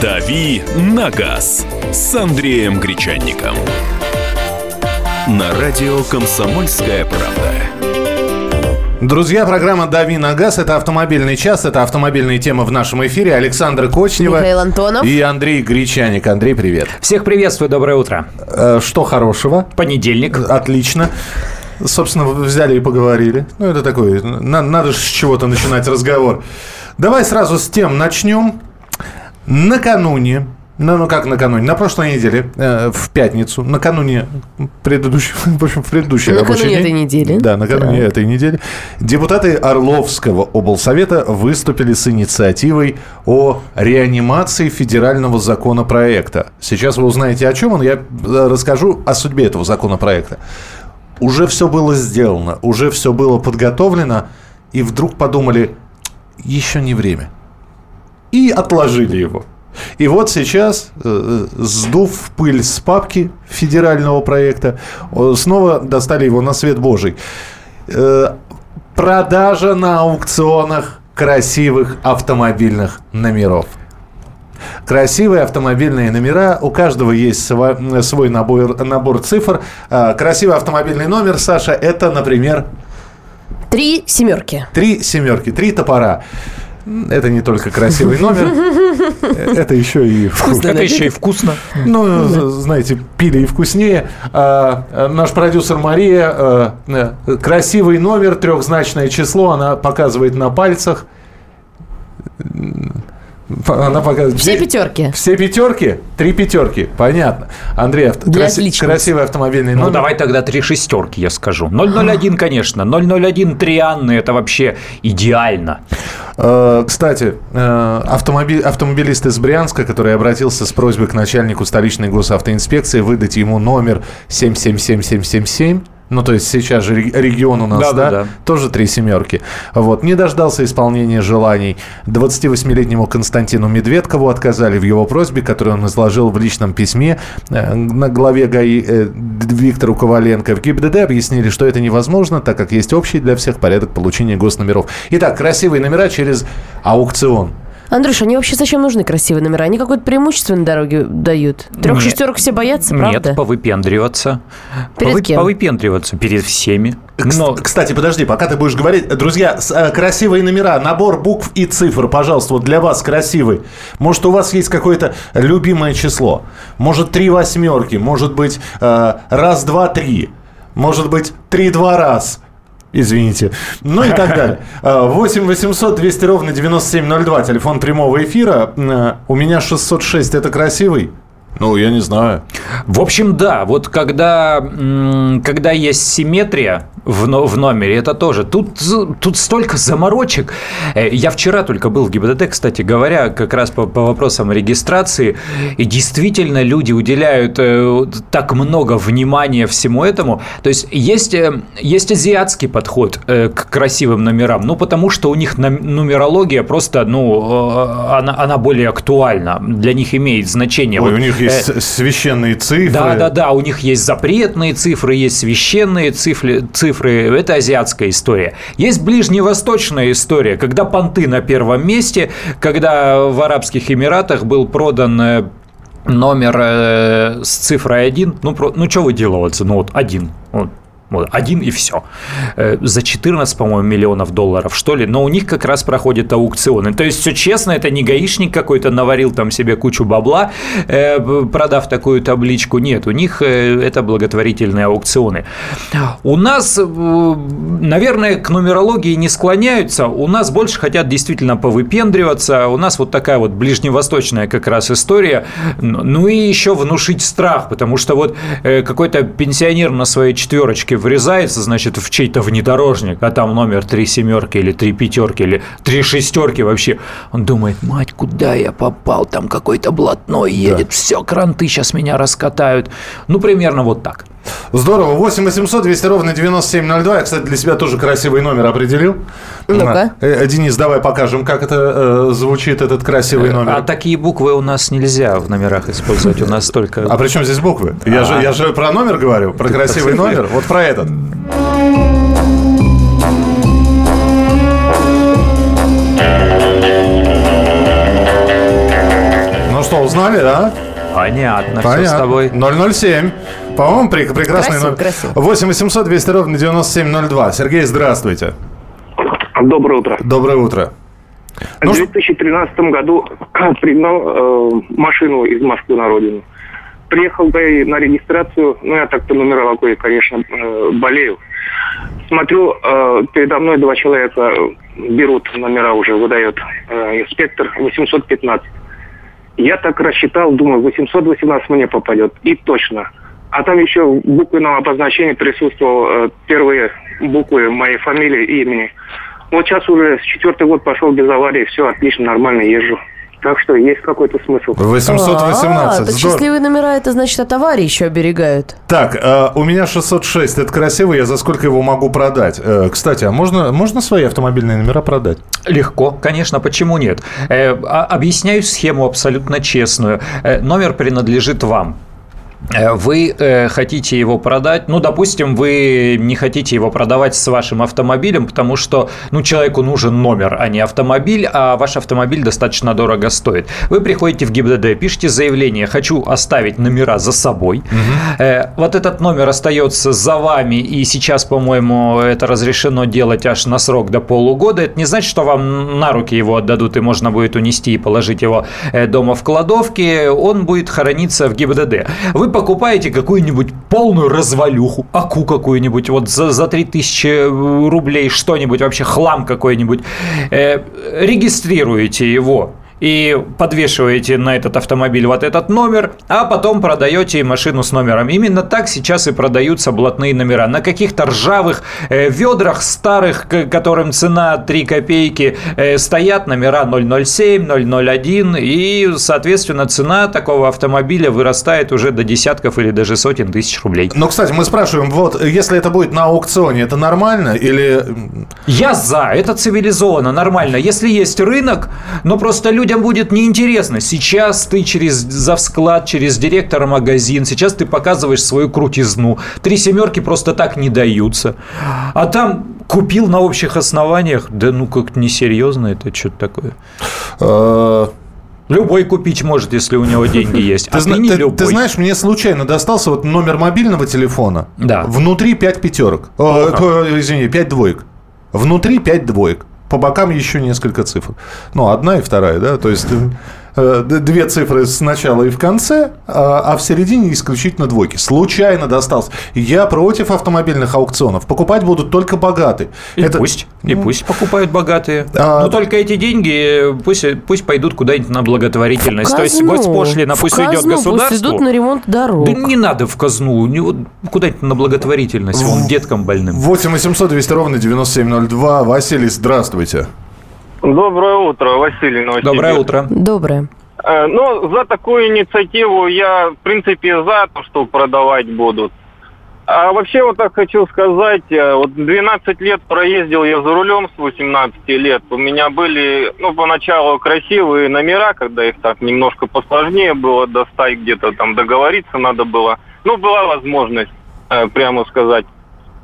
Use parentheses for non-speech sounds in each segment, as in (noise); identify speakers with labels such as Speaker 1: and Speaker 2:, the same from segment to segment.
Speaker 1: «Дави на газ» с Андреем Гречанником. На радио «Комсомольская правда».
Speaker 2: Друзья, программа «Дави на газ» — это автомобильный час, это автомобильные темы в нашем эфире. Александр Кочнева.
Speaker 3: Михаил Антонов.
Speaker 2: И Андрей Гречаник. Андрей, привет.
Speaker 4: Всех приветствую, доброе утро.
Speaker 2: Э, что хорошего?
Speaker 4: Понедельник.
Speaker 2: Отлично. Собственно, взяли и поговорили. Ну, это такое, на- надо же с чего-то начинать разговор. Давай сразу с тем начнем. Накануне, ну, ну как накануне, на прошлой неделе, э, в пятницу, накануне предыдущего, (laughs) в общем, в предыдущий
Speaker 3: Накануне
Speaker 2: рабочий день.
Speaker 3: этой недели.
Speaker 2: Да, накануне этой недели. Депутаты Орловского облсовета выступили с инициативой о реанимации федерального законопроекта. Сейчас вы узнаете, о чем он. Я э, расскажу о судьбе этого законопроекта. Уже все было сделано, уже все было подготовлено, и вдруг подумали, еще не время и отложили его. И вот сейчас, э, сдув пыль с папки федерального проекта, э, снова достали его на свет Божий. Э, Продажа на аукционах красивых автомобильных номеров. Красивые автомобильные номера, у каждого есть свой набор, набор цифр. Красивый автомобильный номер, Саша, это, например,
Speaker 3: Три семерки.
Speaker 2: Три семерки, три топора. Это не только красивый номер, (laughs) это еще и вкусно.
Speaker 4: Это еще и вкусно.
Speaker 2: Ну, з- знаете, пили и вкуснее. А, а, наш продюсер Мария, а, э, красивый номер, трехзначное число, она показывает на пальцах. Она показывает.
Speaker 3: Все пятерки.
Speaker 2: Все пятерки? Три пятерки. Понятно. Андрей, авто- краси- красивый автомобильный
Speaker 4: Ну,
Speaker 2: номер.
Speaker 4: давай тогда три шестерки, я скажу. 001, конечно. 001 три Анны, это вообще идеально.
Speaker 2: Э, Кстати, э, автомоби- автомобилист из Брянска, который обратился с просьбой к начальнику столичной госавтоинспекции выдать ему номер 777777, ну, то есть сейчас же ре- регион у нас, да,
Speaker 4: Да-да-да.
Speaker 2: тоже три семерки. Вот, не дождался исполнения желаний. 28-летнему Константину Медведкову отказали в его просьбе, которую он изложил в личном письме э, на главе ГАИ э, Виктору Коваленко. В ГИБДД объяснили, что это невозможно, так как есть общий для всех порядок получения госномеров. Итак, красивые номера через аукцион.
Speaker 3: Андрюш, они вообще зачем нужны красивые номера? Они какое-то преимущество на дороге дают. Трех
Speaker 4: Нет.
Speaker 3: шестерок все боятся, правда?
Speaker 4: Нет, повыпендриваться.
Speaker 3: Перед
Speaker 4: Повы-
Speaker 3: кем?
Speaker 4: Повыпендриваться перед всеми. Но
Speaker 2: Кстати, подожди, пока ты будешь говорить. Друзья, э, красивые номера, набор букв и цифр, пожалуйста, вот для вас красивый. Может, у вас есть какое-то любимое число. Может, три восьмерки, может быть, э, раз, два, три. Может быть, три-два раз. Извините. Ну и так далее. Э, 8 800 200 ровно 9702. Телефон прямого эфира. Э, У меня 606. Это красивый? Ну, я не знаю.
Speaker 4: В общем, да, вот когда, когда есть симметрия в, в номере, это тоже. Тут, тут столько заморочек. Э, Я вчера только был в ГИБДД, кстати говоря, как раз по, по вопросам регистрации. И действительно люди уделяют э, так много внимания всему этому. То есть есть, э, есть азиатский подход к красивым номерам. Ну, потому что у них нумерология просто, ну, она, она более актуальна. Для них имеет значение.
Speaker 2: Ой,
Speaker 4: Вот,
Speaker 2: у них
Speaker 4: э,
Speaker 2: есть священные цифры.
Speaker 4: да, да, да, у них есть запретные цифры, есть священные цифры, цифры. Это азиатская история. Есть ближневосточная история, когда понты на первом месте, когда в Арабских Эмиратах был продан э, номер э, с цифрой 1, ну, про, ну что выделываться, ну вот один, вот, вот, один и все. За 14, по-моему, миллионов долларов, что ли. Но у них как раз проходят аукционы. То есть, все честно, это не гаишник какой-то наварил там себе кучу бабла, э, продав такую табличку. Нет, у них э, это благотворительные аукционы. У нас, э, наверное, к нумерологии не склоняются. У нас больше хотят действительно повыпендриваться. У нас вот такая вот ближневосточная как раз история. Ну и еще внушить страх, потому что вот э, какой-то пенсионер на своей четверочке врезается, значит, в чей-то внедорожник, а там номер три семерки или три пятерки или три шестерки вообще. Он думает, мать, куда я попал? Там какой-то блатной едет, все, кранты сейчас меня раскатают. Ну, примерно вот так.
Speaker 2: Здорово. 8 800 200 ровно 9702. Я, кстати, для себя тоже красивый номер определил.
Speaker 3: Ну-ка.
Speaker 2: Э, Денис, давай покажем, как это э, звучит, этот красивый номер.
Speaker 4: А такие буквы у нас нельзя в номерах использовать. У нас только...
Speaker 2: А при чем здесь буквы? Я, же, я же про номер говорю, про красивый номер. Вот про этот. Ну что, узнали, да?
Speaker 4: Понятно, все с
Speaker 2: Понятно.
Speaker 4: тобой.
Speaker 2: 007. По-моему, прек- прекрасный
Speaker 3: Красиво,
Speaker 2: номер.
Speaker 3: красиво.
Speaker 2: 8 800 200 ровно 9702. Сергей, здравствуйте.
Speaker 5: Доброе утро.
Speaker 2: Доброе утро. Ну,
Speaker 5: В
Speaker 2: ш-
Speaker 5: 2013 году (clears throat) пригнал э, машину из Москвы на родину. Приехал да, и на регистрацию, ну, я так по нумерологии, конечно, э, болею. Смотрю, э, передо мной два человека э, берут номера уже, выдает э, инспектор 815. Я так рассчитал, думаю, 818 мне попадет. И точно. А там еще в буквенном обозначении присутствовал э, первые буквы моей фамилии и имени. Вот сейчас уже с четвертый год пошел без аварии, все отлично, нормально езжу. Так что есть какой-то смысл.
Speaker 2: 818.
Speaker 3: А, так счастливые номера, это значит от аварии еще оберегают.
Speaker 2: Так, э, у меня 606. Это красиво. Я за сколько его могу продать? Э, кстати, а можно, можно свои автомобильные номера продать?
Speaker 4: Легко, конечно, почему нет? Э, а- объясняю схему абсолютно честную. Э, номер принадлежит вам. Э, Вы э, хотите его продать, ну, допустим, вы не хотите его продавать с вашим автомобилем, потому что, ну, человеку нужен номер, а не автомобиль, а ваш автомобиль достаточно дорого стоит. Вы приходите в ГИБДД, пишите заявление, хочу оставить номера за собой. Э, Вот этот номер остается за вами, и сейчас, по-моему, это разрешено делать аж на срок до полугода. Это не значит, что вам на руки его отдадут, и можно будет унести и положить его дома в кладовке. Он будет хорониться в ГИБДД. Вы покупаете какую-нибудь полную развалюху, аку какую-нибудь, вот за, за 3000 рублей что-нибудь, вообще хлам какой-нибудь, э, регистрируете его и подвешиваете на этот автомобиль вот этот номер, а потом продаете машину с номером. Именно так сейчас и продаются блатные номера. На каких-то ржавых э, ведрах старых, к- которым цена 3 копейки, э, стоят номера 007, 001, и, соответственно, цена такого автомобиля вырастает уже до десятков или даже сотен тысяч рублей.
Speaker 2: Ну, кстати, мы спрашиваем, вот, если это будет на аукционе, это нормально или...
Speaker 4: Я за, это цивилизованно, нормально. Если есть рынок, но просто людям будет неинтересно. Сейчас ты через завсклад, через директора магазин, сейчас ты показываешь свою крутизну. Три семерки просто так не даются. А там купил на общих основаниях, да ну как-то несерьезно это что-то такое.
Speaker 2: э,
Speaker 4: Любой купить может, если у него деньги есть. А
Speaker 2: Ты,
Speaker 4: ты, не
Speaker 2: ты- ты знаешь, мне случайно достался вот номер мобильного телефона.
Speaker 4: Да.
Speaker 2: Внутри 5 пятерок. О, извини, 5 двоек. Внутри 5 двоек. По бокам еще несколько цифр. Ну, одна и вторая, да? То есть э, две цифры сначала и в конце, а, а в середине исключительно двойки. Случайно достался. Я против автомобильных аукционов. Покупать будут только богатые.
Speaker 4: И
Speaker 2: Это-
Speaker 4: пусть, и
Speaker 2: ну,
Speaker 4: пусть покупают богатые.
Speaker 2: А-
Speaker 4: Но только эти деньги э, пусть, пусть пойдут куда-нибудь на благотворительность. То есть
Speaker 3: Казну.
Speaker 4: госпошлина
Speaker 3: В
Speaker 4: пусть уйдет
Speaker 3: казну Пусть
Speaker 4: государству.
Speaker 3: идут на ремонт дорог.
Speaker 4: Да не надо в казну, куда-нибудь на благотворительность, вон деткам больным.
Speaker 2: 8 800 200 ровно 9702. Василий, здравствуйте.
Speaker 6: Доброе утро, Василий Новосибирск.
Speaker 4: Доброе утро.
Speaker 3: Доброе.
Speaker 6: Э, Ну, за такую инициативу я, в принципе, за то, что продавать будут. А вообще вот так хочу сказать, э, вот 12 лет проездил я за рулем с 18 лет. У меня были, ну, поначалу красивые номера, когда их так немножко посложнее было достать, где-то там договориться надо было. Ну, была возможность, э, прямо сказать.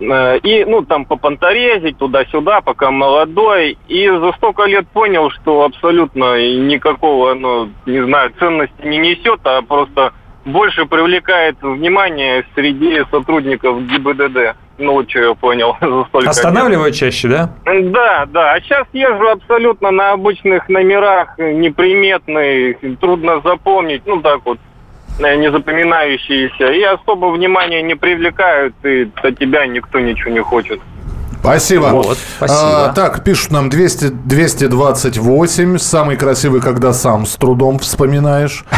Speaker 6: Э, И, ну, там попонторезить туда-сюда, пока молодой. И за столько лет понял, что абсолютно никакого, ну, не знаю, ценности не несет, а просто больше привлекает внимание среди сотрудников ГИБДД. Ну, вот что я понял (laughs) за столько лет.
Speaker 4: Останавливают чаще, да?
Speaker 6: Да, да. А сейчас езжу абсолютно на обычных номерах, неприметные, трудно запомнить, ну так вот, не запоминающиеся. И особо внимания не привлекают, и от тебя никто ничего не хочет.
Speaker 2: Спасибо.
Speaker 4: Вот, спасибо.
Speaker 2: А, так, пишут нам 200, 228. Самый красивый, когда сам с трудом вспоминаешь. (laughs)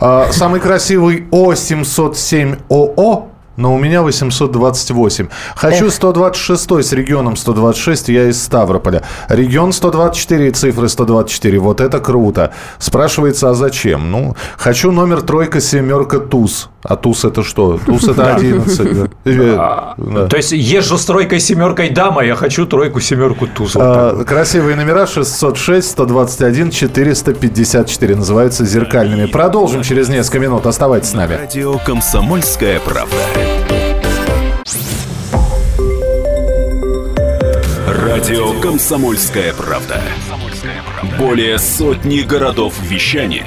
Speaker 2: А, Самый красивый О707ОО. Но у меня 828. Хочу 126 с регионом 126, я из Ставрополя. Регион 124 цифры 124. Вот это круто. Спрашивается, а зачем? Ну, хочу номер тройка, семерка, туз. А туз это что? Туз это 11. (laughs) да. Э, (laughs) да.
Speaker 4: То есть езжу с тройкой, семеркой дама, я хочу тройку, семерку туз.
Speaker 2: А,
Speaker 4: вот.
Speaker 2: Красивые номера 606, 121, 454 называются зеркальными. Продолжим через несколько минут. Оставайтесь с нами.
Speaker 1: Радио «Комсомольская правда». Радио «Комсомольская правда». Более сотни городов вещания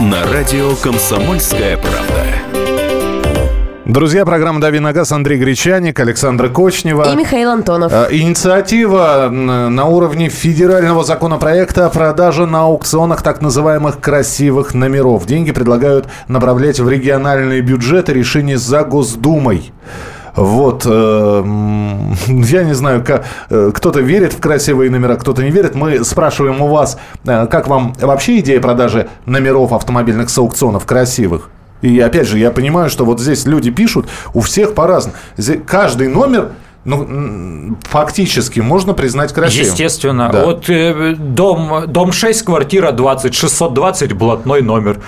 Speaker 1: На радио «Комсомольская правда».
Speaker 2: Друзья, программа «Дави на газ», Андрей Гречаник, Александра Кочнева.
Speaker 3: И Михаил Антонов.
Speaker 2: Э, Инициатива на уровне федерального законопроекта о продаже на аукционах так называемых красивых номеров. Деньги предлагают направлять в региональные бюджеты решение за Госдумой. Вот, э, (laughs) я не знаю, э, кто-то верит в красивые номера, кто-то не верит. Мы спрашиваем у вас, э, как вам вообще идея продажи номеров автомобильных с аукционов красивых? И опять же, я понимаю, что вот здесь люди пишут, у всех по-разному. Каждый номер, ну, фактически можно признать красивым.
Speaker 4: Естественно.
Speaker 2: Да.
Speaker 4: Вот э, дом, дом 6, квартира 20, 620, блатной номер.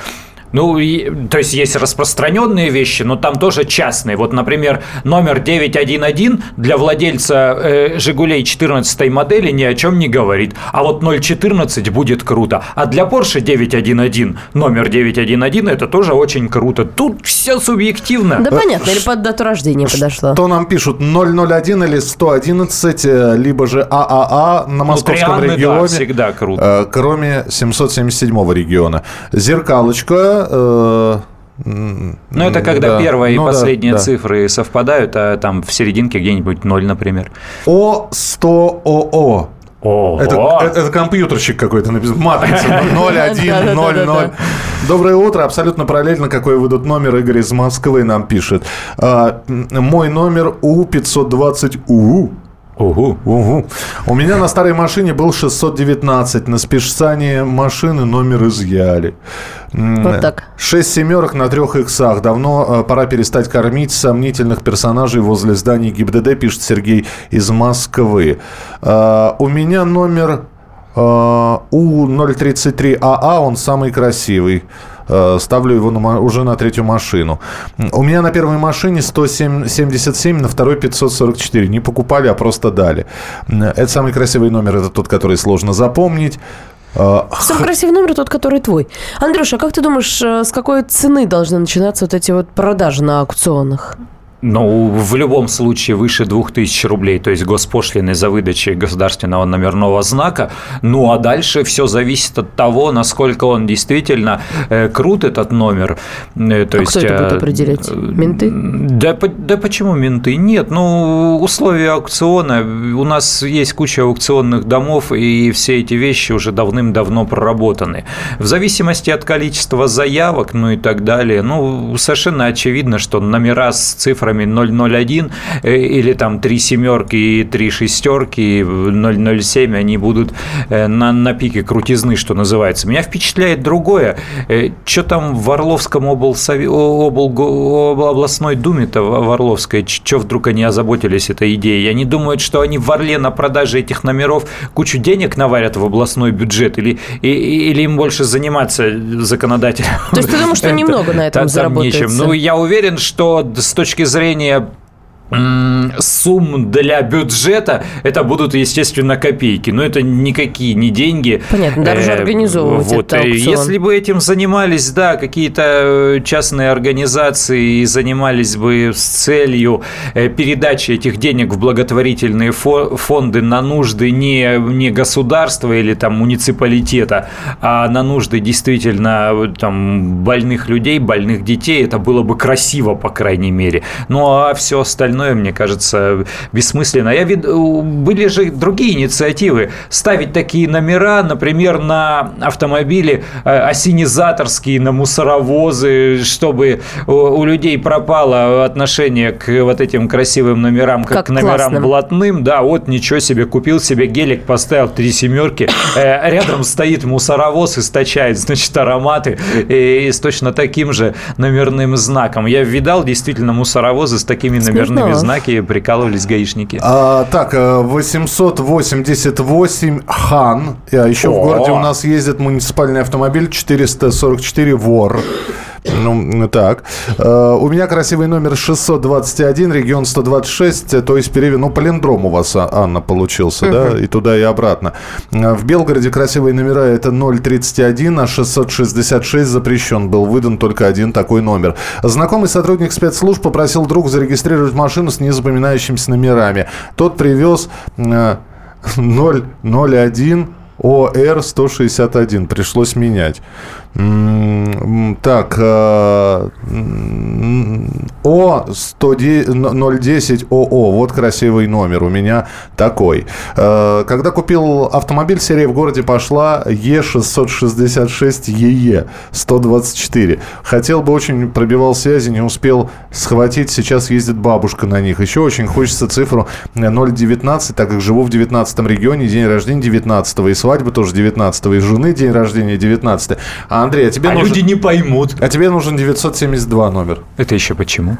Speaker 4: Ну, и- то есть есть распространенные вещи, но там тоже частные. Вот, например, номер 911 для владельца э, «Жигулей» 14 модели ни о чем не говорит. А вот 014 будет круто. А для Porsche 911 номер 911 это тоже очень круто. Тут все субъективно.
Speaker 3: Да понятно, или под дату рождения подошло.
Speaker 2: То нам пишут 001 или 111, э, либо же ААА на московском
Speaker 4: Трианны, да,
Speaker 2: регионе.
Speaker 4: всегда круто.
Speaker 2: э, Кроме 777 региона. Зеркалочка. Э, м,
Speaker 4: Ну, это когда
Speaker 2: да.
Speaker 4: первая и
Speaker 2: Ну да,
Speaker 4: последние
Speaker 2: да.
Speaker 4: цифры совпадают, а там в серединке где-нибудь 0, например.
Speaker 2: О100ОО.
Speaker 4: О,
Speaker 2: Это, это, это компьютерщик какой-то написан. Матрица (laughs) 0100.
Speaker 3: Да-да-да-да-да.
Speaker 2: Доброе утро. Абсолютно параллельно, какой выйдут номер. Игорь из Москвы нам пишет. А, мой номер У520УУ.
Speaker 4: Угу.
Speaker 2: Угу. У меня на старой машине был 619. На спешсане машины номер изъяли.
Speaker 3: Вот так.
Speaker 2: Шесть семерок на трех иксах. Давно э, пора перестать кормить сомнительных персонажей возле зданий ГИБДД, пишет Сергей из Москвы. Э, У меня номер э, У033АА, А, он самый красивый. Э, Ставлю его на уже на третью машину. У меня на первой машине 177, на второй 544. Не покупали, а просто дали. Это самый красивый номер, это тот, который сложно запомнить. Э,
Speaker 3: Самый красивый номер тот, который твой. Андрюша, а как ты думаешь, э, с какой цены должны начинаться вот эти вот продажи на аукционах?
Speaker 4: Ну, в любом случае выше 2000 рублей, то есть госпошлины за выдачей государственного номерного знака. Ну, а дальше все зависит от того, насколько он действительно э, крут, этот номер. Э, то
Speaker 3: А
Speaker 4: есть,
Speaker 3: кто это будет
Speaker 4: э,
Speaker 3: определять?
Speaker 4: э,
Speaker 3: Менты?
Speaker 4: Да, да почему менты? Нет, ну, условия аукциона. У нас есть куча аукционных домов, и все эти вещи уже давным-давно проработаны. В зависимости от количества заявок, ну и так далее, ну, совершенно очевидно, что номера с цифрами 001 э, или там три семерки и три шестерки, 007, они будут э, на, на пике крутизны, что называется. Меня впечатляет другое. Что там в Орловском облсове- обл- обл- областной думе-то в Орловской, что вдруг они озаботились этой идеей? Они думают, что они в Орле на продаже этих номеров кучу денег наварят в областной бюджет или, и- или им больше заниматься законодателем?
Speaker 3: То есть ты думаешь, что (laughs) немного на этом заработается?
Speaker 4: нечем. Ну, я уверен, что с точки зрения м, сумм для бюджета это будут, естественно, копейки. Но это никакие не деньги.
Speaker 3: Понятно, дороже
Speaker 4: Э,
Speaker 3: организовывать
Speaker 4: вот.
Speaker 3: этот
Speaker 4: э,
Speaker 3: аукцион.
Speaker 4: Если бы этим занимались, да, какие-то э, частные организации и занимались бы с целью э, передачи этих денег в благотворительные фо- фонды на нужды не, не государства или там муниципалитета, а на нужды действительно там больных людей, больных детей, это было бы красиво, по крайней мере. Ну а все остальное, мне кажется, бессмысленно. Я вид... Были же другие инициативы. Ставить такие номера, например, на автомобили э, осенизаторские, на мусоровозы, чтобы у людей пропало отношение к вот этим красивым номерам, как,
Speaker 3: Как
Speaker 4: к номерам
Speaker 3: классно.
Speaker 4: блатным. Да, вот ничего себе, купил себе гелик, поставил три семерки, э, рядом стоит мусоровоз, источает, значит, ароматы, и с точно таким же номерным знаком. Я видал действительно мусоровозы с такими номерными различными знаки прикалывались гаишники.
Speaker 2: А, так, э, 888 Хан. А еще в
Speaker 4: О!
Speaker 2: городе у нас ездит муниципальный автомобиль 444 Вор. Ну, так. Э, У меня красивый номер 621, регион 126, э, то есть Переве. Ну, палиндром у вас, а, Анна, получился, да? И туда, и обратно. Э, В Белгороде красивые номера это 031, а 666 запрещен. Был выдан только один такой номер. Знакомый сотрудник спецслужб попросил друг зарегистрировать машину с незапоминающимися номерами. Тот привез э, 001 ОР-161. Пришлось менять. Так, э, м, О-010 ОО. Вот красивый номер. У меня такой. Э, Когда купил автомобиль, серия в городе пошла Е666 ЕЕ 124. Хотел бы очень, пробивал связи, не успел схватить. Сейчас ездит бабушка на них. Еще очень хочется цифру 019, так как живу в 19 регионе, день рождения 19 и свадьба тоже 19 и жены день рождения 19 А, Андрей, а тебе,
Speaker 4: А
Speaker 2: нужен,
Speaker 4: люди не поймут.
Speaker 2: а тебе нужен 972 номер.
Speaker 4: Это еще почему?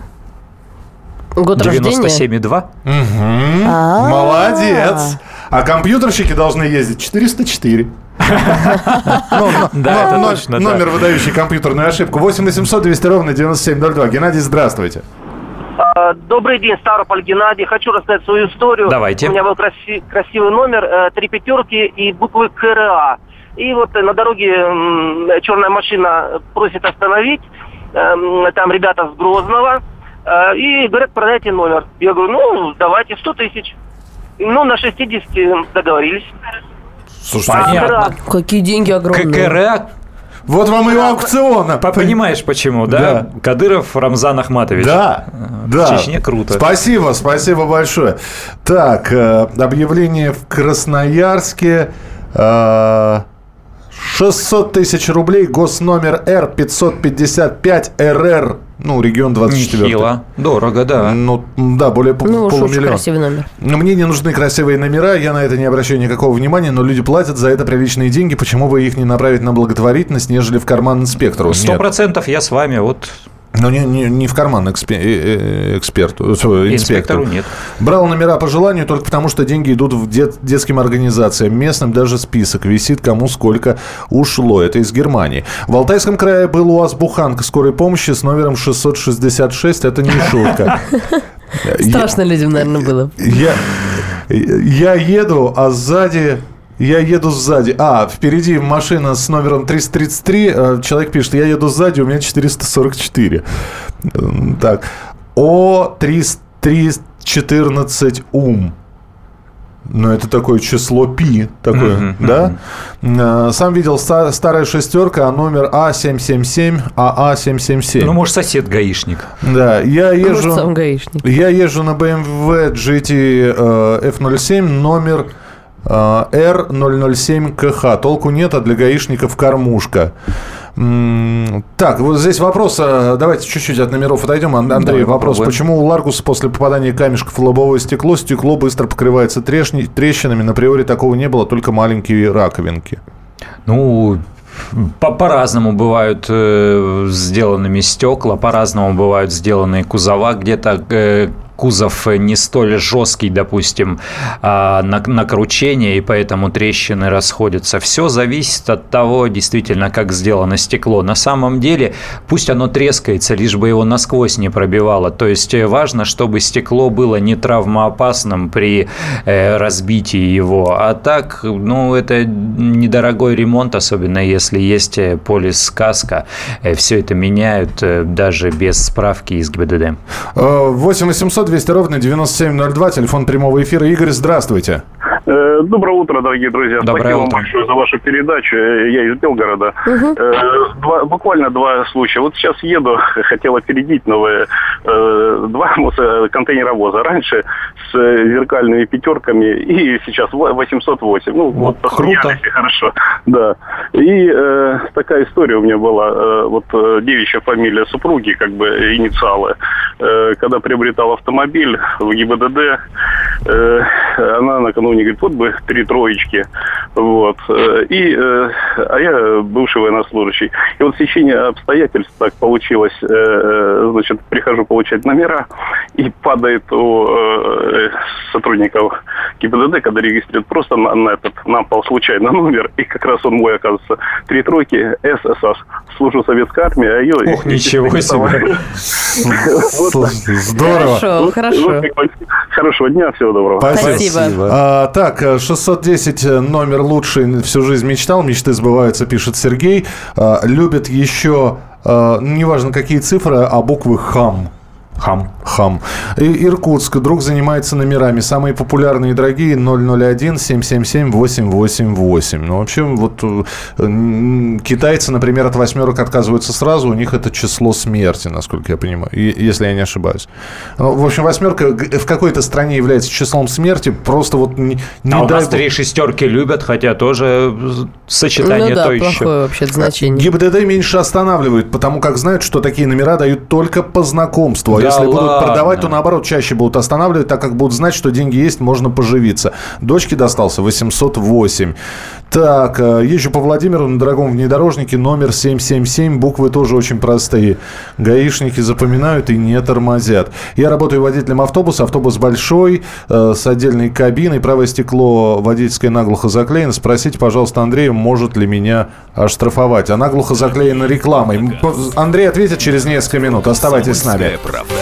Speaker 3: Год рождения?
Speaker 4: 97,2?
Speaker 3: А.
Speaker 2: Молодец! А компьютерщики должны ездить 404. Ну, ну,
Speaker 4: Да, это точно.
Speaker 2: Номер, выдающий компьютерную ошибку. 8 800 200 ровно 9702. Геннадий, здравствуйте.
Speaker 7: А, Добрый день, Ставрополь Геннадий. Хочу рассказать свою историю.
Speaker 4: Давайте.
Speaker 7: У меня был краси- красивый номер, э, три пятерки и буквы КРА. И вот э, на дороге черная машина просит остановить. Эм, Там ребята с Грозного. Э, И говорят, продайте номер. Я говорю, ну, давайте 100 тысяч. Ну, на 60 договорились.
Speaker 4: Понятно.
Speaker 3: Какие деньги огромные.
Speaker 4: ККР,
Speaker 2: Вот вам и аукциона.
Speaker 4: понимаешь почему, да?
Speaker 2: Да.
Speaker 4: Кадыров Рамзан Ахматович.
Speaker 2: Да, да.
Speaker 4: Чечне круто.
Speaker 2: Спасибо, спасибо большое. Так, э, объявление в Красноярске. Э, 600 тысяч рублей, госномер Р555 РР, ну, регион 24.
Speaker 4: Нехило. Дорого, да.
Speaker 2: Ну, да, более пол-
Speaker 3: Ну
Speaker 2: полумиллиона.
Speaker 3: красивый номер.
Speaker 2: Но Мне не нужны красивые номера, я на это не обращаю никакого внимания, но люди платят за это приличные деньги. Почему бы их не направить на благотворительность, нежели в карман инспектору?
Speaker 4: Сто процентов я с вами. Вот
Speaker 2: Ну, не, не, не в карман экспе- э, э, эксперту, э, инспектору.
Speaker 4: инспектору нет.
Speaker 2: Брал номера по желанию только потому, что деньги идут в дет- детским организациям. Местным даже список висит, кому сколько ушло. Это из Германии. В Алтайском крае был УАЗ «Буханка» скорой помощи с номером 666. Это не шутка.
Speaker 3: Страшно людям, наверное, было.
Speaker 2: я, я еду, а сзади... Я еду сзади. А, впереди машина с номером 333. э, Человек пишет, я еду сзади, у меня 444. М, Так. О 314 ум. Ну, это такое число пи, такое,
Speaker 4: Мгм,
Speaker 2: да? Э, Сам видел ста- старая шестерка, а номер А777, АА777.
Speaker 4: Ну, может, сосед гаишник.
Speaker 2: да, я
Speaker 3: Может,
Speaker 2: езжу...
Speaker 3: сам гаишник.
Speaker 2: Я езжу на BMW GT э, F07 номер R007КХ. Толку нет, а для гаишников кормушка. Так, вот здесь вопрос. э, Давайте чуть-чуть от номеров отойдем. Ан- Андрей,
Speaker 4: Давай
Speaker 2: вопрос.
Speaker 4: попробуем.
Speaker 2: Почему у Ларгуса после попадания камешков в лобовое стекло стекло быстро покрывается трешни- трещинами? На приоре такого не было, только маленькие раковинки.
Speaker 4: Ну, по- по-разному бывают э, сделанными стекла, по-разному бывают сделаны кузова. Где-то э, кузов не столь жесткий, допустим, а, на, кручение, и поэтому трещины расходятся. Все зависит от того, действительно, как сделано стекло. На самом деле, пусть оно трескается, лишь бы его насквозь не пробивало. То есть э, важно, чтобы стекло было не травмоопасным при э, разбитии его. А так, ну, это недорогой ремонт, особенно если есть э, полис каска. Все это меняют э, даже без справки из ГИБДД.
Speaker 2: Э, 8 800 200 ровно 9702, телефон прямого эфира. Игорь, здравствуйте.
Speaker 8: Э, Доброе утро, дорогие друзья.
Speaker 4: Доброе
Speaker 8: Спасибо вам
Speaker 4: утро.
Speaker 8: большое за вашу передачу. Э, Я из Белгорода. Э, два- буквально два случая. Вот сейчас еду, (laughs) хотел опередить новые э, два контейнеровоза. Раньше с зеркальными пятерками и сейчас во- 808. Ну, вот
Speaker 4: круто.
Speaker 8: посмеялись, и хорошо. Да. И э, такая история у меня была. Э, вот девичья фамилия супруги, как бы инициалы. Э, когда приобретал автомобиль в ГИБДД, э, она накануне говорит, вот бы три троечки. Вот. Э, и, э, а я бывший военнослужащий. И вот в течение обстоятельств так получилось, э, значит, прихожу получать номера, и падает у сотрудников ГИБДД, когда регистрируют просто на, на этот, на пол случайно номер, и как раз он мой, оказывается, три тройки, ССС, служу советской армии, а ее...
Speaker 4: Ох, ничего себе!
Speaker 2: Здорово!
Speaker 3: Хорошо, хорошо.
Speaker 8: Хорошего дня, всего доброго.
Speaker 3: Спасибо.
Speaker 2: А, так, 610 номер лучший всю жизнь мечтал, мечты сбываются, пишет Сергей. А, любит еще, а, неважно какие цифры, а буквы хам.
Speaker 4: Хам.
Speaker 2: Хам. И Иркутск. Друг занимается номерами. Самые популярные и дорогие 001 777 888. Ну, вообще, вот э, китайцы, например, от восьмерок отказываются сразу. У них это число смерти, насколько я понимаю, если я не ошибаюсь. Ну, в общем, восьмерка в какой-то стране является числом смерти. Просто вот не, не
Speaker 4: а у нас три шестерки любят, хотя тоже сочетание
Speaker 3: Ну да,
Speaker 4: то
Speaker 3: плохое
Speaker 4: еще.
Speaker 3: вообще значение.
Speaker 2: ГИБДД меньше останавливает, потому как знают, что такие номера дают только по знакомству. А
Speaker 4: Да
Speaker 2: если будут
Speaker 4: ладно.
Speaker 2: продавать, то наоборот чаще будут останавливать, так как будут знать, что деньги есть, можно поживиться. Дочке достался 808. Так, э, езжу по Владимиру на дорогом внедорожнике, номер 777, буквы тоже очень простые. Гаишники запоминают и не тормозят. Я работаю водителем автобуса, автобус большой, э, с отдельной кабиной, правое стекло водительское наглухо заклеено. Спросите, пожалуйста, Андрея, может ли меня оштрафовать. А наглухо заклеена рекламой. Андрей ответит через несколько минут. Оставайтесь с нами.
Speaker 1: «Комсомольская правда».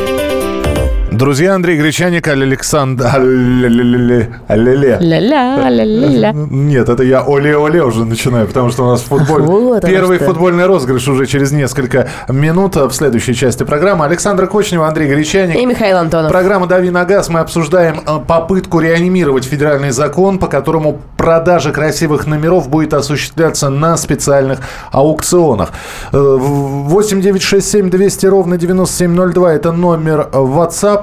Speaker 2: Друзья, Андрей Гречаник, Александр... Нет, это я оле-оле уже начинаю, потому что у нас футболь... Первый
Speaker 3: что.
Speaker 2: футбольный розыгрыш уже через несколько минут в следующей части программы. Александр Кочнев, Андрей Гречаник.
Speaker 3: И Михаил Антонов.
Speaker 2: Программа «Дави на газ». Мы обсуждаем э, попытку реанимировать федеральный закон, по которому продажа красивых номеров будет осуществляться на специальных аукционах. Э, в- 8 9 6 7 200 ровно 9702 – это номер э,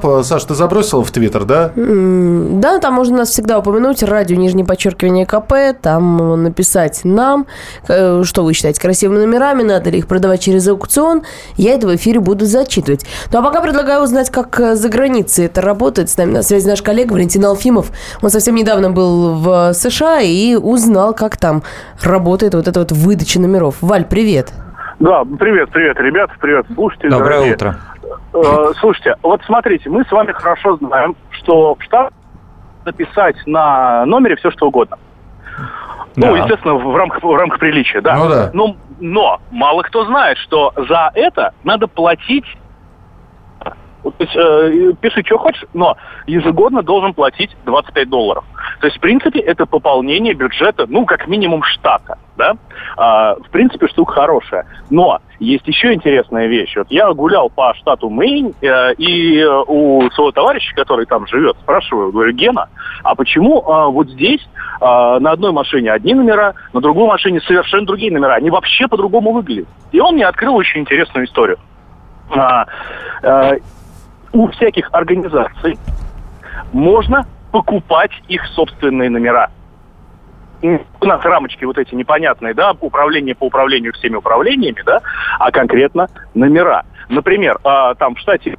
Speaker 2: WhatsApp. Э, Саш, ты забросил в Твиттер, да?
Speaker 3: Да, там можно нас всегда упомянуть. Радио, нижнее подчеркивание КП. Там написать нам, э, что вы считаете красивыми номерами, надо ли их продавать через аукцион. Я это в эфире буду зачитывать. Ну, а пока предлагаю узнать, как э, за границей это работает. С нами на связи наш коллега Валентин Алфимов. Он совсем недавно был в США и узнал, как там работает вот эта вот выдача номеров. Валь, привет.
Speaker 9: Да, привет, привет, ребят, привет, слушайте.
Speaker 4: Доброе
Speaker 9: дорогие.
Speaker 4: утро.
Speaker 9: Э, слушайте, вот смотрите, мы с вами хорошо знаем, что в штат написать на номере все что угодно. Ну,
Speaker 4: Да.
Speaker 9: естественно, в рамках, в рамках приличия, да.
Speaker 2: Ну да.
Speaker 9: Ну, но мало кто знает, что за это надо платить. То есть, э, пиши, что хочешь, но ежегодно должен платить 25 долларов. То есть, в принципе, это пополнение бюджета, ну, как минимум штата, да. А, в принципе, штука хорошая. Но есть еще интересная вещь. Вот я гулял по штату Мэйн, э, и э, у своего товарища, который там живет, спрашиваю, говорю, Гена, а почему э, вот здесь э, на одной машине одни номера, на другой машине совершенно другие номера? Они вообще по-другому выглядят. И он мне открыл очень интересную историю. А, э, у всяких организаций можно покупать их собственные номера. У нас рамочки вот эти непонятные, да, управление по управлению всеми управлениями, да, а конкретно номера. Например, а, там в штате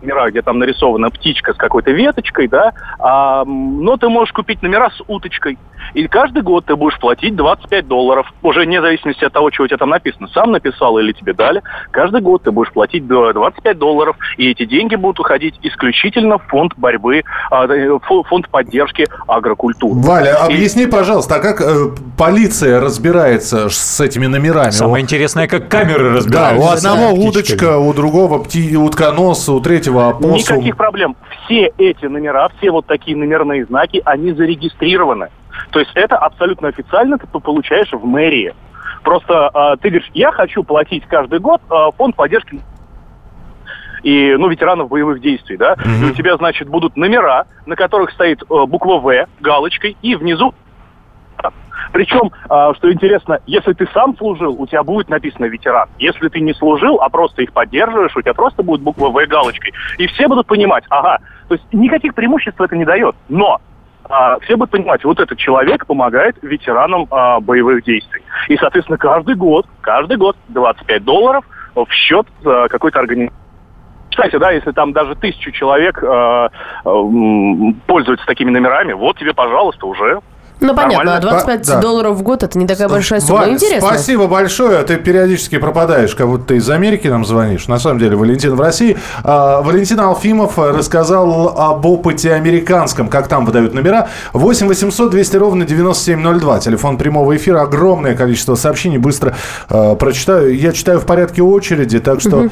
Speaker 9: номера, где там нарисована птичка с какой-то веточкой, да, а, но ты можешь купить номера с уточкой. И каждый год ты будешь платить 25 долларов, уже вне зависимости от того, что у тебя там написано. Сам написал или тебе дали. Каждый год ты будешь платить до 25 долларов, и эти деньги будут уходить исключительно в фонд борьбы, а, э, фо- фонд поддержки агрокультуры.
Speaker 2: Валя,
Speaker 9: И-
Speaker 2: объясни, пожалуйста, а как э, полиция разбирается с этими номерами?
Speaker 4: Самое интересное, как камеры
Speaker 2: Да,
Speaker 4: разбираются.
Speaker 2: у одного удочка, у другого пти... утконос, у третьего опоссум.
Speaker 9: Никаких проблем. Все эти номера, все вот такие номерные знаки, они зарегистрированы. То есть это абсолютно официально ты получаешь в мэрии. Просто э, ты говоришь, я хочу платить каждый год э, фонд поддержки и, ну, ветеранов боевых действий, да,
Speaker 2: Мгм.
Speaker 9: и у тебя, значит, будут номера, на которых стоит э, буква В галочкой, и внизу причем, а, что интересно, если ты сам служил, у тебя будет написано ветеран. Если ты не служил, а просто их поддерживаешь, у тебя просто будет буква В галочкой. И все будут понимать, ага, то есть никаких преимуществ это не дает. Но а, все будут понимать, вот этот человек помогает ветеранам а, боевых действий. И, соответственно, каждый год, каждый год 25 долларов в счет а, какой-то организации. Кстати, да, если там даже тысячу человек э, э, пользуются такими номерами, вот тебе, пожалуйста, уже
Speaker 3: Ну, понятно,
Speaker 9: Нормально.
Speaker 3: а 25
Speaker 2: Да.
Speaker 3: долларов в год это не такая большая сумма.
Speaker 2: Валь,
Speaker 3: Интересно.
Speaker 2: спасибо большое. Ты периодически пропадаешь, как будто ты из Америки нам звонишь. На самом деле, Валентин в России. А, Валентин Алфимов рассказал об опыте американском, как там выдают номера. 8 800 200 ровно 9702. Телефон прямого эфира. Огромное количество сообщений. Быстро э, прочитаю. Я читаю в порядке очереди, так что...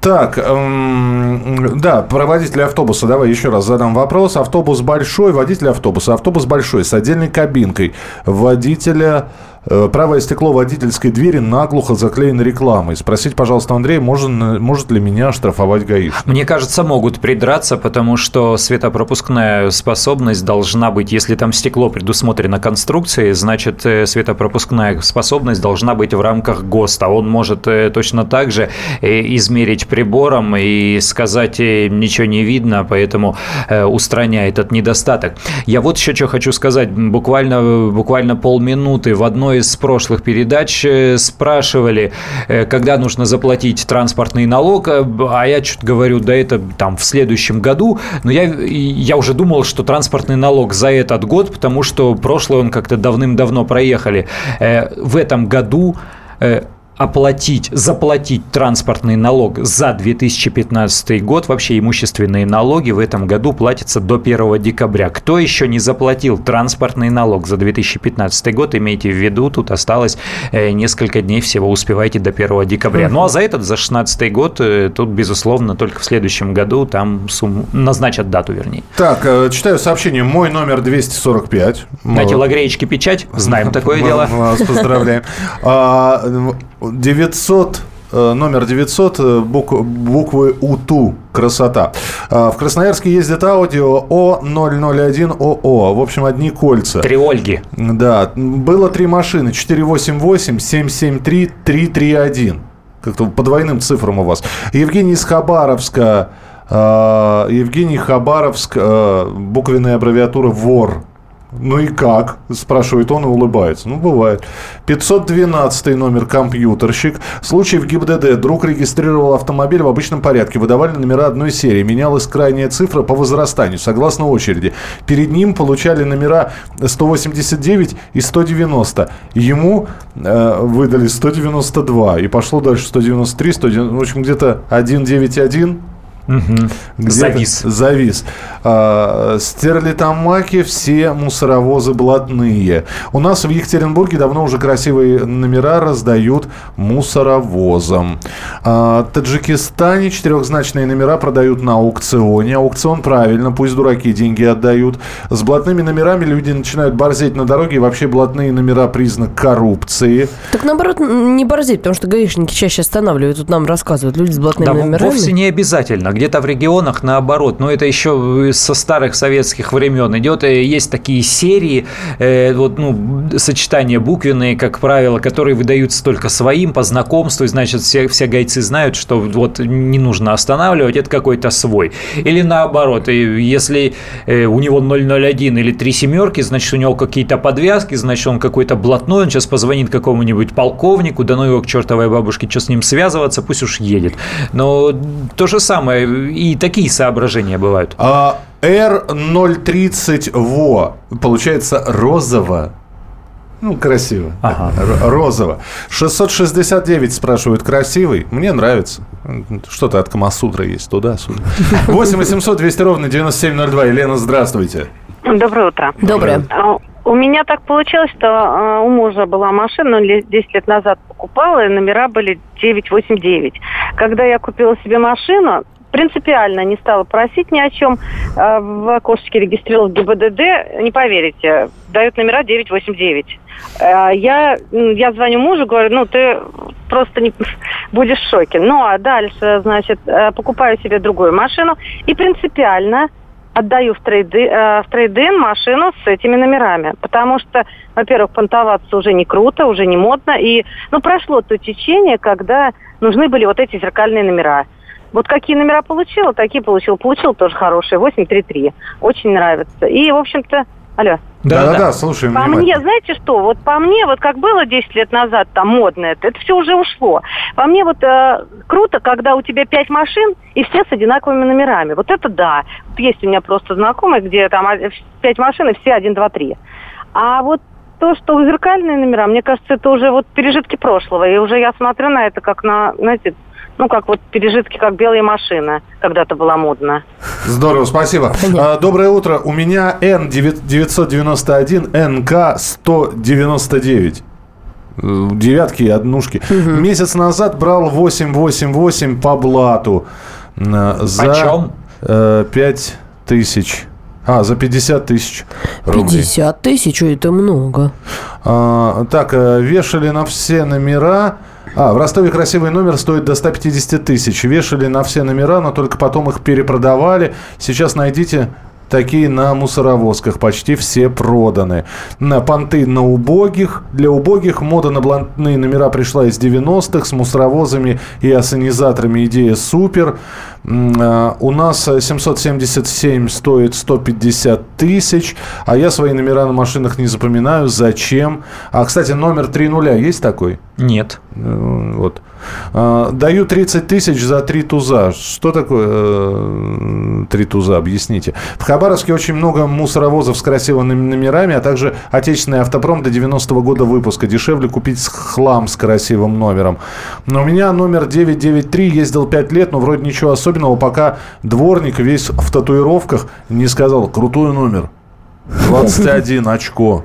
Speaker 2: Так, эм, да, про водителя автобуса. Давай еще раз задам вопрос. Автобус большой, водитель автобуса. Автобус большой, с отдельной кабинкой. Водителя... э, Правое стекло водительской двери наглухо заклеено рекламой. Спросите, пожалуйста, Андрей, можно, может ли меня штрафовать гаишник?
Speaker 4: Мне кажется, могут придраться, потому что светопропускная способность должна быть, если там стекло предусмотрено конструкцией, значит, э, светопропускная способность должна быть в рамках ГОСТа. Он может э, точно так же измерить прибором и сказать, ничего не видно, поэтому устраняй этот недостаток. Я вот еще что хочу сказать. Буквально, буквально полминуты в одной из прошлых передач э, спрашивали, э, когда нужно заплатить транспортный налог, э, а я что-то говорю, да это там в следующем году, но я, я уже думал, что транспортный налог за этот год, потому что прошлый он как-то давным-давно проехали. В этом году оплатить, заплатить транспортный налог за 2015 год, вообще имущественные налоги в этом году платятся до 1 декабря. Кто еще не заплатил транспортный налог за 2015 год, имейте в виду, тут осталось э, несколько дней всего, успевайте до 1 декабря. Ну а за этот, за 2016 год, э, тут, безусловно, только в следующем году там сумму, назначат дату, вернее.
Speaker 2: Так, э, читаю сообщение. Мой номер 245.
Speaker 4: На телогреечке печать, знаем такое (laughs) дело.
Speaker 2: Вас поздравляем. (laughs) А, 900 э, Номер 900, э, бук- буквы УТУ. Красота. А, В Красноярске ездит аудио О001ОО. В общем, одни кольца.
Speaker 4: Три Ольги.
Speaker 2: Да, было три машины. 488, 773, 331. Как-то по двойным цифрам у вас. Евгений из Хабаровска. э, Евгений Хабаровск. э, Буквенная аббревиатура ВОР. Ну и как? Спрашивает он и улыбается. Ну, бывает. 512 номер компьютерщик. Случай в ГИБДД. Друг регистрировал автомобиль в обычном порядке. Выдавали номера одной серии. Менялась крайняя цифра по возрастанию, согласно очереди. Перед ним получали номера 189 и 190. Ему э, выдали 192. И пошло дальше 193, 190, в общем, где-то 191. Где-то
Speaker 4: Завис.
Speaker 2: Завис. А, Стерлитамаки все мусоровозы блатные. У нас в Екатеринбурге давно уже красивые номера раздают мусоровозам. А, В Таджикистане четырехзначные номера продают на аукционе. Аукцион правильно, пусть дураки деньги отдают. С блатными номерами люди начинают борзеть на дороге. И вообще блатные номера признак коррупции.
Speaker 3: Так наоборот, не борзеть, потому что гаишники чаще останавливают. Тут нам рассказывают люди с блатными
Speaker 4: Да,
Speaker 3: номерами.
Speaker 4: вовсе не обязательно. Где-то в регионах наоборот. Но это еще со старых советских времен идет. Э, Есть такие серии, э, вот, ну, сочетания буквенные, как правило, которые выдаются только своим по знакомству. И, значит, все, все гайцы знают, что вот не нужно останавливать, это какой-то свой. Или наоборот, если э, у него 001 или три семерки, значит, у него какие-то подвязки, значит, он какой-то блатной, он сейчас позвонит какому-нибудь полковнику, да ну его к чертовой бабушке, что с ним связываться, пусть уж едет. Но то же самое, и такие соображения бывают.
Speaker 2: А R030 ВО. Получается розово. Ну, красиво.
Speaker 4: Ага.
Speaker 2: Розово. 669 спрашивают, красивый? Мне нравится. Что-то от Камасутра есть туда-сюда. 8 800 200 ровно 9702. Елена, здравствуйте.
Speaker 10: Доброе утро.
Speaker 3: Доброе.
Speaker 10: А, У меня так получилось, что а, у мужа была машина, он ле- 10 лет назад покупала, и номера были 989. Когда я купила себе машину, принципиально не стала просить ни о чем. Э, в окошечке регистрировал ГИБДД, не поверите, дают номера 989. Э, я, я звоню мужу, говорю, ну, ты просто не, (laughs) будешь в шоке. Ну, а дальше, значит, э, покупаю себе другую машину и принципиально отдаю в, трейды, в трейдин машину с этими номерами. Потому что, во-первых, понтоваться уже не круто, уже не модно. И, ну, прошло то течение, когда нужны были вот эти зеркальные номера. Вот какие номера получила, такие получил. Получил тоже хорошие, 833. Очень нравится. И, в общем-то, алло.
Speaker 2: Да-да-да, слушаем
Speaker 10: По мне, знаете что, вот по мне, вот как было 10 лет назад, там, модно это, это все уже ушло. По мне вот э, круто, когда у тебя 5 машин, и все с одинаковыми номерами. Вот это да. Вот есть у меня просто знакомые, где там 5 машин, и все 1, 2, 3. А вот то, что зеркальные номера, мне кажется, это уже вот пережитки прошлого. И уже я смотрю на это как на, знаете, ну, как вот пережитки, как белые машины когда-то была модно.
Speaker 2: Здорово, спасибо. А, доброе утро. У меня N991 НК-199 девятки и однушки. Угу. Месяц назад брал 888 по блату. За
Speaker 4: Почем?
Speaker 2: 5 тысяч. А, за 50 тысяч рублей.
Speaker 3: 50 тысяч, это много.
Speaker 2: А, так, э, вешали на все номера а, в Ростове красивый номер стоит до 150 тысяч. Вешали на все номера, но только потом их перепродавали. Сейчас найдите такие на мусоровозках. Почти все проданы. На понты на убогих. Для убогих мода на блатные номера пришла из 90-х. С мусоровозами и ассенизаторами идея супер. А, у нас 777 стоит 150 тысяч. А я свои номера на машинах не запоминаю. Зачем? А, кстати, номер 3 нуля есть такой?
Speaker 4: Нет.
Speaker 2: Э, вот. Даю 30 тысяч за три туза. Что такое э, три туза? Объясните. В Хабаровске очень много мусоровозов с красивыми номерами, а также отечественный автопром до 90-го года выпуска. Дешевле купить хлам с красивым номером. Но у меня номер 993 ездил 5 лет, но вроде ничего особенного, пока дворник весь в татуировках не сказал «крутой номер». 21 очко.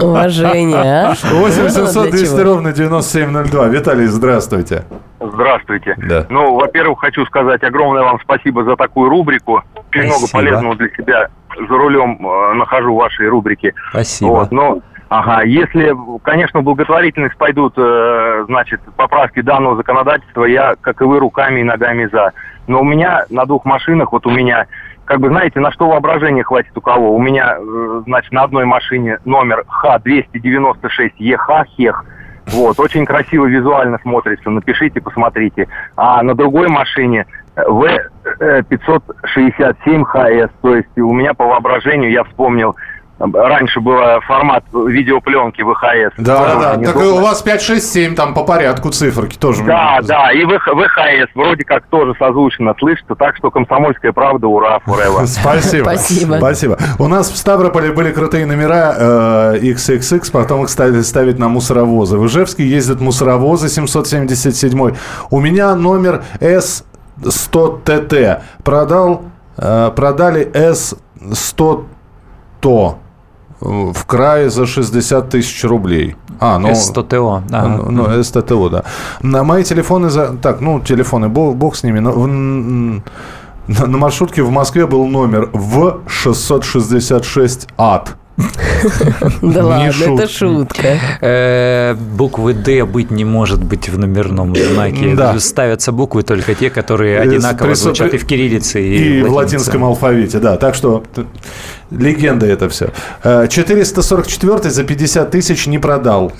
Speaker 3: Уважение, а?
Speaker 2: 8 200 ровно 9702. Виталий, здравствуйте.
Speaker 11: Здравствуйте.
Speaker 2: Да.
Speaker 11: Ну, во-первых, хочу сказать огромное вам спасибо за такую рубрику. Очень много полезного для себя за рулем э, нахожу в вашей рубрике.
Speaker 4: Спасибо.
Speaker 11: Вот, но Ага, если, конечно, в благотворительность пойдут, э, значит, поправки данного законодательства, я, как и вы, руками и ногами за. Но у меня на двух машинах, вот у меня как бы, знаете, на что воображение хватит у кого. У меня, э, значит, на одной машине номер Х-296ЕХ, ХЕХ, вот, очень красиво визуально смотрится, напишите, посмотрите. А на другой машине В-567ХС, то есть у меня по воображению, я вспомнил, раньше был формат видеопленки ВХС.
Speaker 2: Да, да, да. Так у вас 5, 6, 7 там по порядку циферки тоже.
Speaker 11: Да, да, и ВХС вроде как тоже созвучно слышится, так что комсомольская правда, ура, forever. (laughs)
Speaker 2: Спасибо.
Speaker 3: Спасибо.
Speaker 2: Спасибо. У нас в Ставрополе были крутые номера э, XXX, потом их стали ставить на мусоровозы. В Ижевске ездят мусоровозы 777. У меня номер S100TT. Продал, э, продали S100 то в крае за 60 тысяч рублей.
Speaker 4: А, ну... СТТО.
Speaker 2: Ага. Ну, ну СТТО, да. На мои телефоны... За... Так, ну, телефоны, бог, бог с ними. Но в... на, на маршрутке в Москве был номер в 666 ад. (laughs)
Speaker 3: Да ладно, это шутка.
Speaker 4: Э, буквы «Д» быть не может быть в номерном знаке. Ставятся буквы только те, которые одинаково звучат и в кириллице,
Speaker 2: и в латинском алфавите. Да, так что легенда это все. 444 за 50 тысяч не продал.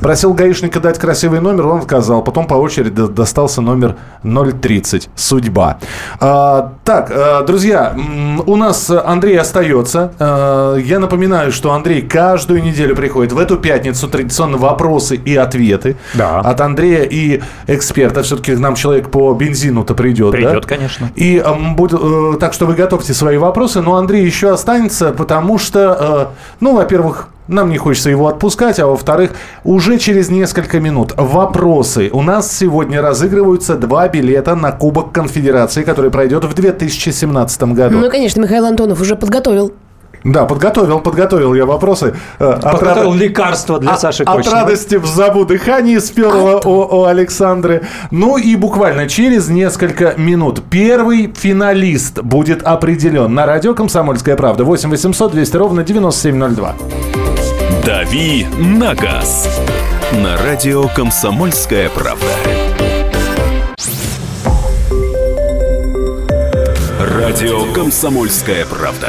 Speaker 2: Просил гаишника дать красивый номер, он отказал. Потом по очереди достался номер 030. Судьба. А, так, э, друзья, у нас Андрей остается. Э, я напоминаю, что Андрей каждую неделю приходит в эту пятницу традиционно вопросы и ответы
Speaker 4: да.
Speaker 2: от Андрея и эксперта. Все-таки нам человек по бензину-то придет.
Speaker 4: Придет,
Speaker 2: да?
Speaker 4: конечно.
Speaker 2: И э, будет, э, так что вы готовьте свои вопросы. Но Андрей еще останется, потому что, э, ну, во-первых, нам не хочется его отпускать, а во-вторых, уже через несколько минут вопросы. У нас сегодня разыгрываются два билета на Кубок Конфедерации, который пройдет в 2017 году.
Speaker 3: Ну, конечно, Михаил Антонов уже подготовил
Speaker 2: Да, подготовил, подготовил я вопросы. Э, от
Speaker 4: Подготовил
Speaker 2: рад-
Speaker 4: лекарство для
Speaker 2: от-
Speaker 4: Саши
Speaker 2: От
Speaker 4: Кочнева.
Speaker 2: радости в забу дыхание спелого у, у Александры. Ну и буквально через несколько минут первый финалист будет определен на радио «Комсомольская правда». 8 800 200 ровно 9702.
Speaker 1: «Дави на газ» на радио «Комсомольская правда». Радио «Комсомольская правда».